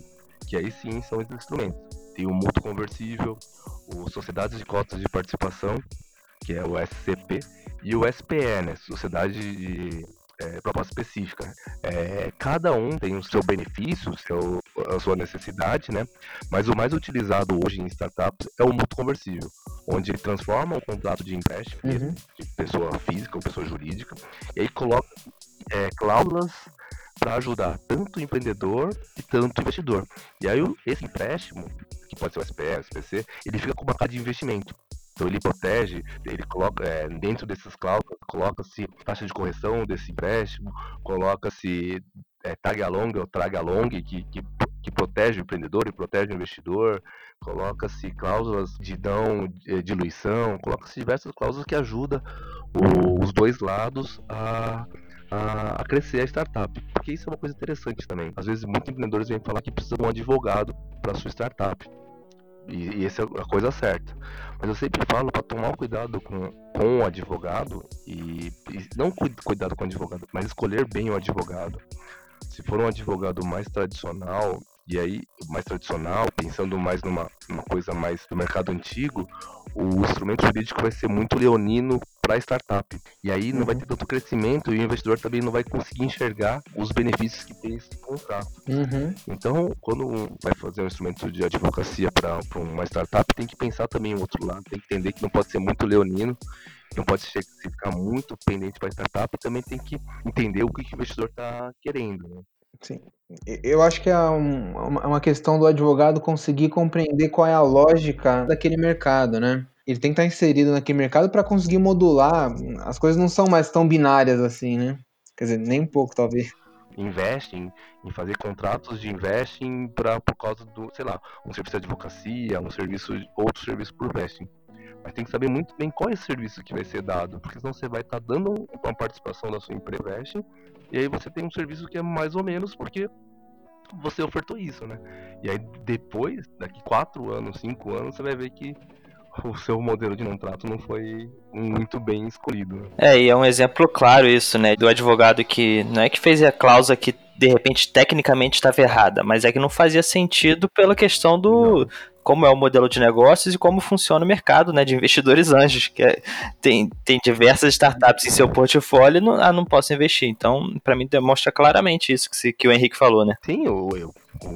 que aí sim são esses instrumentos. Tem o mútuo conversível, o sociedades de cotas de participação, que é o SCP, e o SPE, né, Sociedade de é, Proposta Específica. É, cada um tem o seu benefício, o seu, a sua necessidade, né? Mas o mais utilizado hoje em startups é o mútuo conversível, onde ele transforma um contrato de empréstimo uhum. de pessoa física ou pessoa jurídica, e aí coloca é, cláusulas para ajudar tanto o empreendedor e tanto o investidor. E aí esse empréstimo, que pode ser o SPE, o SPC, ele fica com uma carta de investimento. Então ele protege, ele coloca é, dentro dessas cláusulas, coloca-se taxa de correção desse empréstimo, coloca-se é, tag along ou trag along, que, que, que, protege o empreendedor e protege o investidor, coloca-se cláusulas de não de diluição, coloca-se diversas cláusulas que ajudam os dois lados a, a, a, crescer a startup. Porque isso é uma coisa interessante também. Às vezes muitos empreendedores vêm falar que precisam de um advogado para sua startup. E, e essa é a coisa certa. Mas eu sempre falo para tomar cuidado com, com o advogado e, e não cuidado com o advogado, mas escolher bem o advogado. Se for um advogado mais tradicional, E aí, mais tradicional, pensando mais numa, numa coisa mais do mercado antigo, o instrumento jurídico vai ser muito leonino para startup. E aí não vai ter tanto crescimento e o investidor também não vai conseguir enxergar os benefícios que tem esse contrato. Uhum. Então, quando vai fazer um instrumento de advocacia para uma startup, tem que pensar também o outro lado, tem que entender que não pode ser muito leonino não pode ficar muito pendente para a startup, também tem que entender o que, que o investidor está querendo. Né? Sim. Eu acho que é um, uma questão do advogado conseguir compreender qual é a lógica daquele mercado, né? Ele tem que estar inserido naquele mercado para conseguir modular. As coisas não são mais tão binárias assim, né? Quer dizer, nem um pouco, talvez. Investem em fazer contratos de investing para por causa do, sei lá, um serviço de advocacia, um serviço, outro serviço por vesting. Mas tem que saber muito bem qual é esse serviço que vai ser dado, porque senão você vai estar tá dando uma participação da sua empresa e aí você tem um serviço que é mais ou menos porque você ofertou isso, né? E aí depois, daqui quatro anos, cinco anos, você vai ver que o seu modelo de contrato não foi muito bem escolhido. É, e é um exemplo claro isso, né? Do advogado que não é que fez a cláusula que de repente tecnicamente estava errada, mas é que não fazia sentido pela questão do, não como é o modelo de negócios e como funciona o mercado né, de investidores anjos, que é, tem, tem diversas startups em seu portfólio e não, ah, não posso investir. Então, para mim, demonstra claramente isso que, que o Henrique falou, né? Sim, eu, eu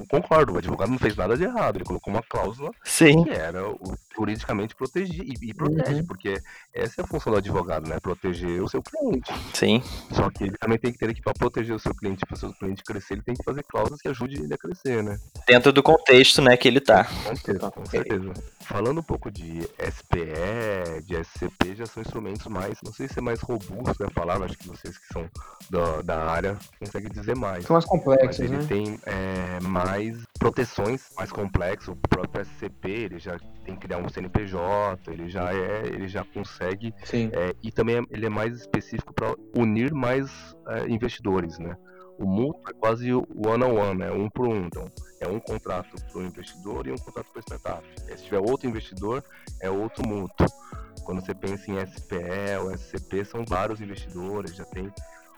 concordo, o advogado não fez nada de errado, ele colocou uma cláusula Sim. que era o, juridicamente proteger e, e protege, uhum. porque essa é a função do advogado, né? Proteger o seu cliente. Sim. Só que ele também tem que ter que para proteger o seu cliente, para o seu cliente crescer, ele tem que fazer cláusulas que ajudem ele a crescer, né? Dentro do contexto, né, que ele tá. Com certeza, com certeza. Falando um pouco de SPE, de SCP, já são instrumentos mais, não sei se é mais robusto a palavra, acho que vocês que são da, da área conseguem dizer mais. São mais complexos, Mas ele né? tem é, mais proteções mais complexas, o próprio SCP, ele já tem que criar um CNPJ, ele já é, ele já consegue, é, e também é, ele é mais específico para unir mais é, investidores, né? O mútuo é quase o one-on-one, né? um por um. Então, é um contrato para o investidor e um contrato para a startup. Se tiver outro investidor, é outro mútuo. Quando você pensa em SPE ou SCP, são vários investidores, já tem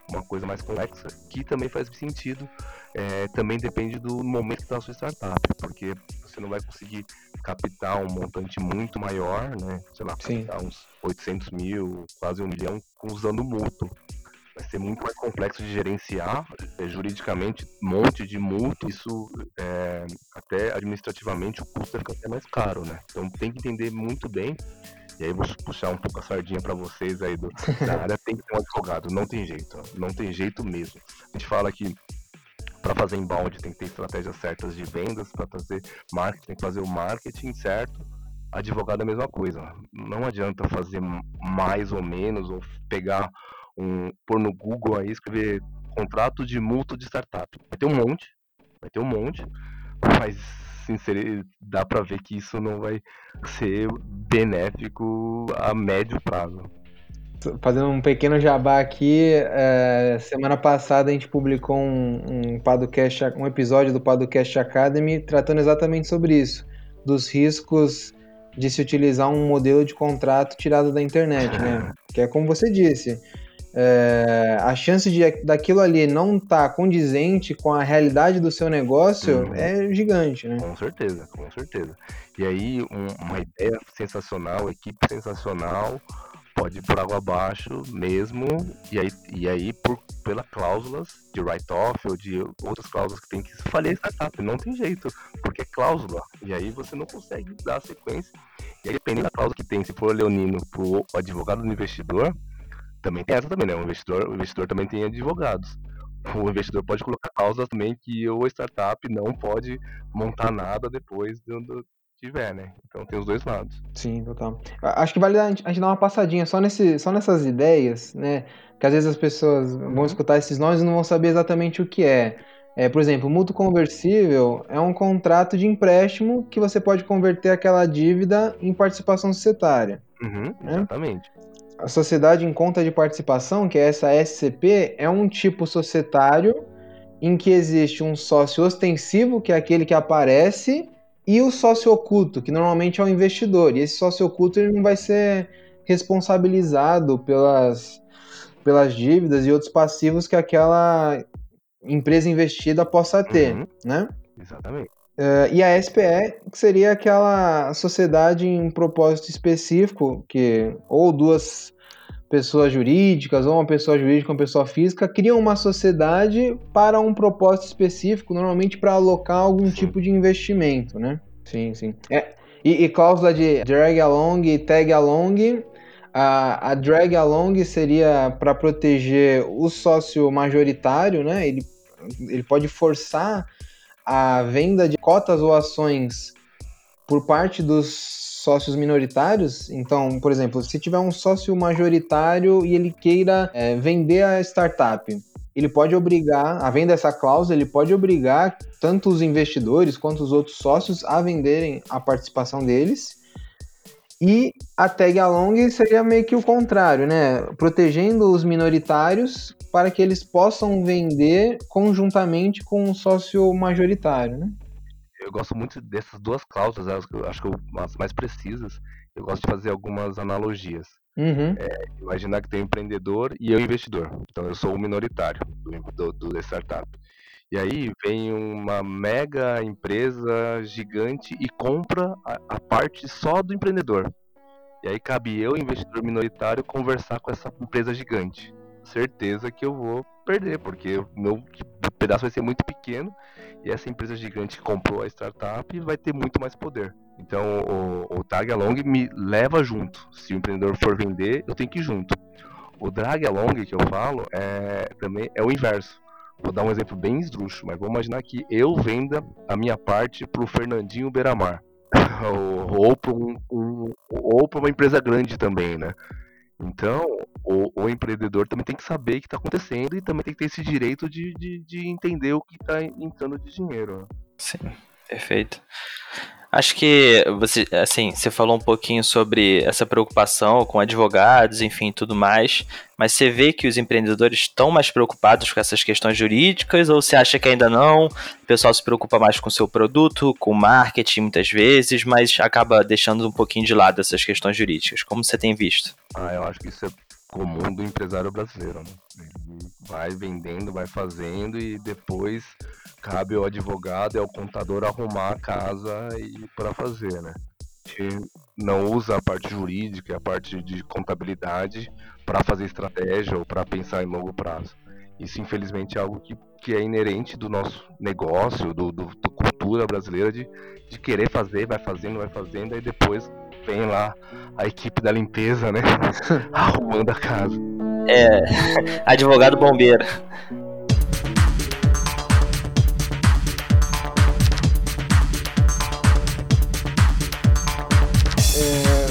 uma coisa mais complexa, que também faz sentido. É, também depende do momento da sua startup, porque você não vai conseguir captar um montante muito maior, né? Sei lá, captar uns 800 mil, quase um milhão, usando mútuo vai ser muito mais complexo de gerenciar é, juridicamente um monte de multa isso é, até administrativamente o custo fica até mais caro né? Então tem que entender muito bem e aí vou puxar um pouco a sardinha para vocês aí do, da área tem que ter um advogado não tem jeito não tem jeito mesmo. A gente fala que para fazer inbound tem que ter estratégias certas de vendas para fazer marketing tem que fazer o marketing certo. Advogado é a mesma coisa não adianta fazer mais ou menos ou pegar um, pôr no Google aí, escrever contrato de multa de startup. Vai ter um monte, vai ter um monte, mas sinceramente dá para ver que isso não vai ser benéfico a médio prazo. Fazendo um pequeno jabá aqui, é, semana passada a gente publicou um, um, podcast, um episódio do Podcast Academy tratando exatamente sobre isso, dos riscos de se utilizar um modelo de contrato tirado da internet, né? Que é como você disse, é, a chance de daquilo ali não estar tá condizente com a realidade do seu negócio uhum. é gigante, né? Com certeza, com certeza. E aí, um, uma ideia sensacional, equipe sensacional, pode ir por água abaixo mesmo, e aí, e aí por, pela cláusulas de write-off ou de outras cláusulas que tem que falhar startup, não tem jeito, porque é cláusula, e aí você não consegue dar sequência. E aí, dependendo da cláusula que tem, se for leonino pro advogado do investidor, também tem essa também, né? O investidor, o investidor também tem advogados. O investidor pode colocar cláusulas também que o startup não pode montar nada depois do, do tiver, né? Então tem os dois lados. Sim, total. Acho que vale a gente dar uma passadinha só, nesse, só nessas ideias, né? Que às vezes as pessoas vão uhum. escutar esses nomes e não vão saber exatamente o que é. É, por exemplo, mútuo conversível é um contrato de empréstimo que você pode converter aquela dívida em participação societária. Uhum, né? A sociedade em conta de participação, que é essa SCP, é um tipo societário em que existe um sócio ostensivo, que é aquele que aparece, e o sócio oculto, que normalmente é o investidor. E esse sócio oculto ele não vai ser responsabilizado pelas, pelas dívidas e outros passivos que aquela empresa investida possa ter, uhum. né? Exatamente. Uh, e a SPE, que seria aquela sociedade em um propósito específico, que ou duas pessoas jurídicas, ou uma pessoa jurídica, uma pessoa física, criam uma sociedade para um propósito específico, normalmente para alocar algum sim. tipo de investimento, né? Sim, sim. É, e, e cláusula de drag along e tag along, a, a drag along seria para proteger o sócio majoritário, né? Ele, ele pode forçar a venda de cotas ou ações por parte dos sócios minoritários. Então, por exemplo, se tiver um sócio majoritário e ele queira é, vender a startup, ele pode obrigar, a venda dessa cláusula, ele pode obrigar tanto os investidores quanto os outros sócios a venderem a participação deles. E a tag along seria meio que o contrário, né? Protegendo os minoritários para que eles possam vender conjuntamente com o sócio majoritário, né? eu gosto muito dessas duas cláusulas, acho que, acho que as mais precisas. Eu gosto de fazer algumas analogias. Uhum. É, imaginar que tem um empreendedor e eu investidor. Então eu sou o minoritário do, do, do startup. E aí vem uma mega empresa gigante e compra a, a, parte só do empreendedor. E aí cabe eu, investidor minoritário, conversar com essa empresa gigante. Certeza que eu vou perder, porque o meu pedaço vai ser muito pequeno e essa empresa gigante que comprou a startup vai ter muito mais poder. Então o, o tag along me leva junto. Se o empreendedor for vender, eu tenho que ir junto. O drag along que eu falo é também é o inverso. Vou dar um exemplo bem esdrúxulo, mas vou imaginar que eu venda a minha parte para o Fernandinho Beiramar. ou, para um, um, uma empresa grande também, né? Então, o, o, empreendedor também tem que saber o que está acontecendo e também tem que ter esse direito de, de, de entender o que está entrando de dinheiro. Né? Sim, perfeito. Acho que você, assim, você falou um pouquinho sobre essa preocupação com advogados, enfim, tudo mais, mas você vê que os empreendedores estão mais preocupados com essas questões jurídicas ou você acha que ainda não? O pessoal se preocupa mais com o seu produto, com o marketing muitas vezes, mas acaba deixando um pouquinho de lado essas questões jurídicas. Como você tem visto? Ah, eu acho que isso é comum do empresário brasileiro, né? Ele vai vendendo, vai fazendo e depois cabe ao advogado e ao contador arrumar a casa e para fazer, né? A gente não usa a parte jurídica, a parte de contabilidade para fazer estratégia ou para pensar em longo prazo. Isso, infelizmente, é algo que, que é inerente do nosso negócio, do, do, do cultura brasileira de, de querer fazer, vai fazendo, vai fazendo, aí depois vem lá a equipe da limpeza, né? Arrumando a casa. É, advogado bombeiro.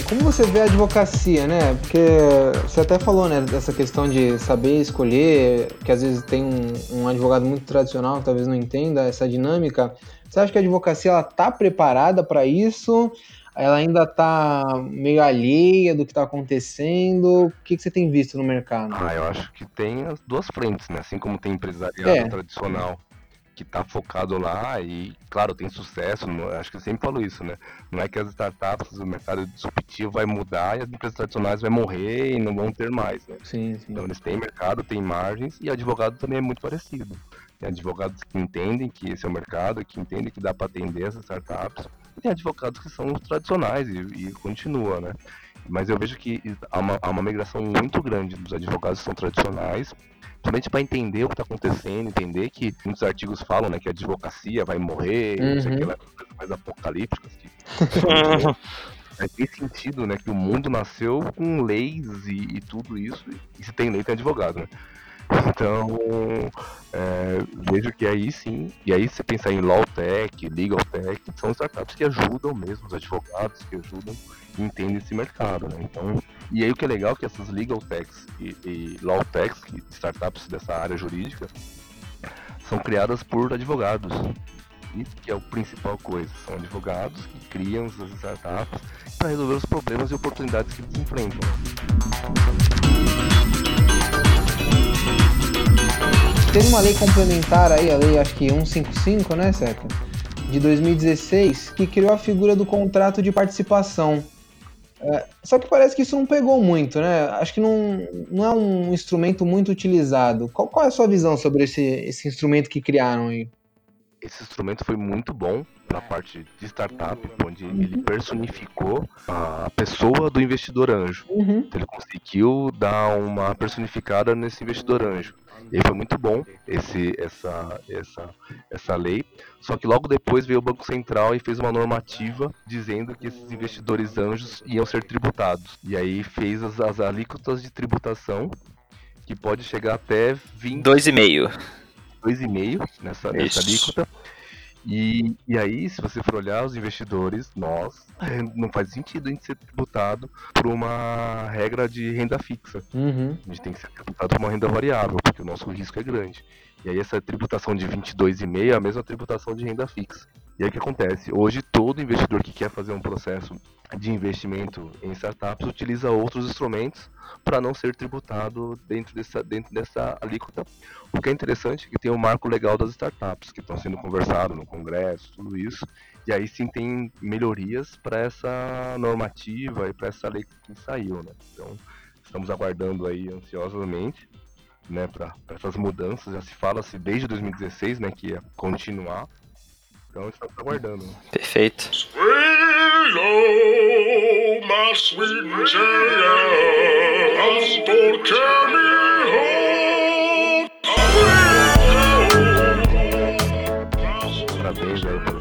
Como você vê a advocacia, né? Porque você até falou, né, dessa questão de saber escolher, que às vezes tem um, um advogado muito tradicional que talvez não entenda essa dinâmica. Você acha que a advocacia ela tá preparada para isso? ela ainda está meio alheia do que está acontecendo? O que, que, você tem visto no mercado? Ah, eu acho que tem as duas frentes, né? Assim como tem empresariado é. tradicional que está focado lá e, claro, tem sucesso. Acho que eu sempre falo isso, né? Não é que as startups, o mercado disruptivo vai mudar e as empresas tradicionais vão morrer e não vão ter mais, né? Sim, sim. Então eles têm mercado, têm margens e advogado também é muito parecido. Tem advogados que entendem que esse é o mercado, que entendem que dá para atender essas startups e tem advogados que são tradicionais e, e continua, né? Mas eu vejo que há uma, há uma migração muito grande dos advogados que são tradicionais, somente para entender o que está acontecendo, entender que muitos artigos falam né, que a advocacia vai morrer, uhum. não sei o que, uhum. coisas mais apocalípticas. Que... Mas tem sentido, né? Que o mundo nasceu com leis e, e tudo isso, e se tem lei, tem advogado, né? Então, é, vejo que aí sim, e aí você pensar em Law Tech, Legal Tech, são startups que ajudam mesmo os advogados, que ajudam e entendem esse mercado, né? Então, e aí o que é legal é que essas Legal Techs e, e Law Techs, startups dessa área jurídica, são criadas por advogados. Isso que é a principal coisa, são advogados que criam essas startups para resolver os problemas e oportunidades que eles enfrentam. Tem uma lei complementar aí, a lei acho que 155, né, certo? De 2016, que criou a figura do contrato de participação. É, só que parece que isso não pegou muito, né? Acho que não, não é um instrumento muito utilizado. Qual, qual é a sua visão sobre esse, esse instrumento que criaram aí? esse instrumento foi muito bom para a parte de startup, onde ele personificou a pessoa do investidor anjo. Uhum. Então, ele conseguiu dar uma personificada nesse investidor anjo. E foi muito bom esse, essa, essa, essa lei. Só que logo depois veio o Banco Central e fez uma normativa dizendo que esses investidores anjos iam ser tributados. E aí fez as, as alíquotas de tributação que pode chegar até 20. 2,5. 2,5 nessa, nessa alíquota. E, e aí, se você for olhar os investidores, nós, não faz sentido a gente ser tributado por uma regra de renda fixa. Uhum. A gente tem que ser tributado por uma renda variável, porque o nosso risco é grande. E aí essa tributação de 22,5 é a mesma tributação de renda fixa. E aí o que acontece? Hoje todo investidor que quer fazer um processo de investimento em startups utiliza outros instrumentos para não ser tributado dentro dessa, dentro dessa alíquota. O que é interessante é que tem o marco legal das startups, que estão sendo conversados no Congresso, tudo isso. E aí sim tem melhorias para essa normativa e para essa lei que saiu. Né? Então estamos aguardando aí ansiosamente né, para essas mudanças. Já se fala-se desde 2016 né, que ia continuar. Então estamos aguardando. Perfeito. Parabéns aí pelo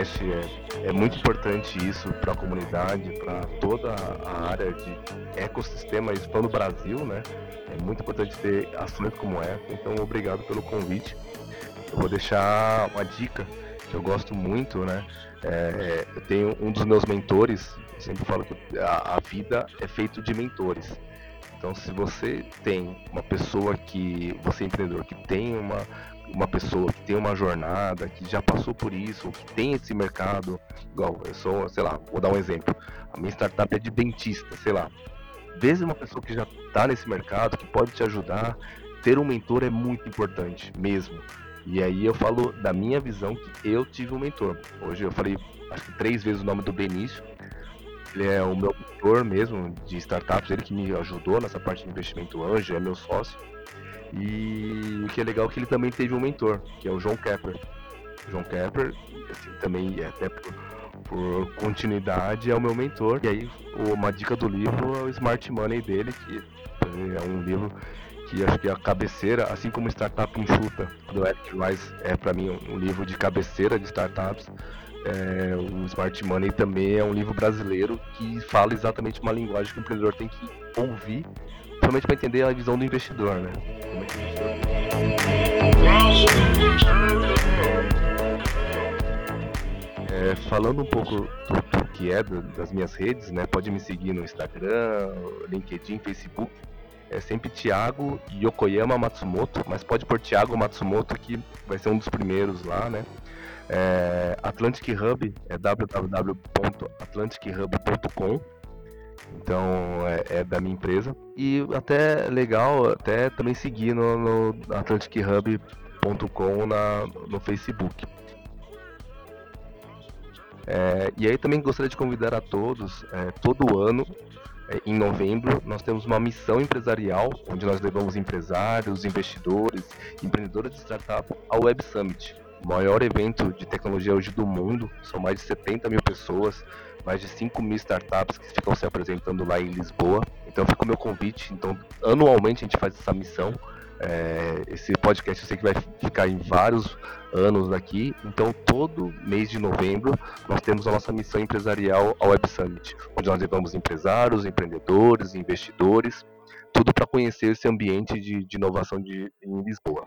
podcast. É, é muito importante isso para a comunidade, para toda a área de ecossistema hispano Brasil, né? É muito importante ter ações como essa. Então, obrigado pelo convite. Eu vou deixar uma dica que eu gosto muito, né? É, eu tenho um dos meus mentores, sempre falo que a, a vida é feito de mentores. Então, se você tem uma pessoa que, você é empreendedor, que tem uma, uma pessoa que tem uma jornada, que já passou por isso, que tem esse mercado, igual eu sou, sei lá, vou dar um exemplo. A minha startup é de dentista, sei lá. Desde uma pessoa que já está nesse mercado, que pode te ajudar, ter um mentor é muito importante, mesmo. E aí eu falo da minha visão que eu tive um mentor. Hoje eu falei acho que três vezes o nome do Benício. Ele é o meu mentor mesmo de startups, ele que me ajudou nessa parte de investimento anjo, é meu sócio. E o que é legal é que ele também teve um mentor, que é o João Kepler. João Kepler, assim, também é até por, por, continuidade, é o meu mentor. E aí, uma dica do livro é o Smart Money dele, que é um livro que acho que é a cabeceira, assim como Startup Enxuta, do Eric Rice, é para mim um livro de cabeceira de startups. É, o Smart Money também é um livro brasileiro que fala exatamente uma linguagem que o empreendedor tem que ouvir, principalmente para entender a visão do investidor, né? É, falando um pouco do, do que é do, das minhas redes, né? Pode me seguir no Instagram, LinkedIn, Facebook é sempre Thiago Yokoyama Matsumoto, mas pode pôr Thiago Matsumoto que vai ser um dos primeiros lá, né? É, Atlantic Hub é www.atlantichub.com então é, é, da minha empresa e até legal até também seguir no, no atlantichub.com na, no Facebook é, e aí também gostaria de convidar a todos é, todo ano é, em novembro, nós temos uma missão empresarial, onde nós levamos empresários, investidores, empreendedores de startup ao Web Summit, o maior evento de tecnologia hoje do mundo. São mais de 70 mil pessoas, mais de 5 mil startups que ficam se apresentando lá em Lisboa. Então fica o meu convite. Então, anualmente a gente faz essa missão é, esse podcast eu sei que vai ficar em vários anos daqui, então todo mês de novembro nós temos a nossa missão empresarial ao Web Summit, onde nós levamos empresários, empreendedores, investidores, tudo para conhecer esse ambiente de, de inovação de, em Lisboa.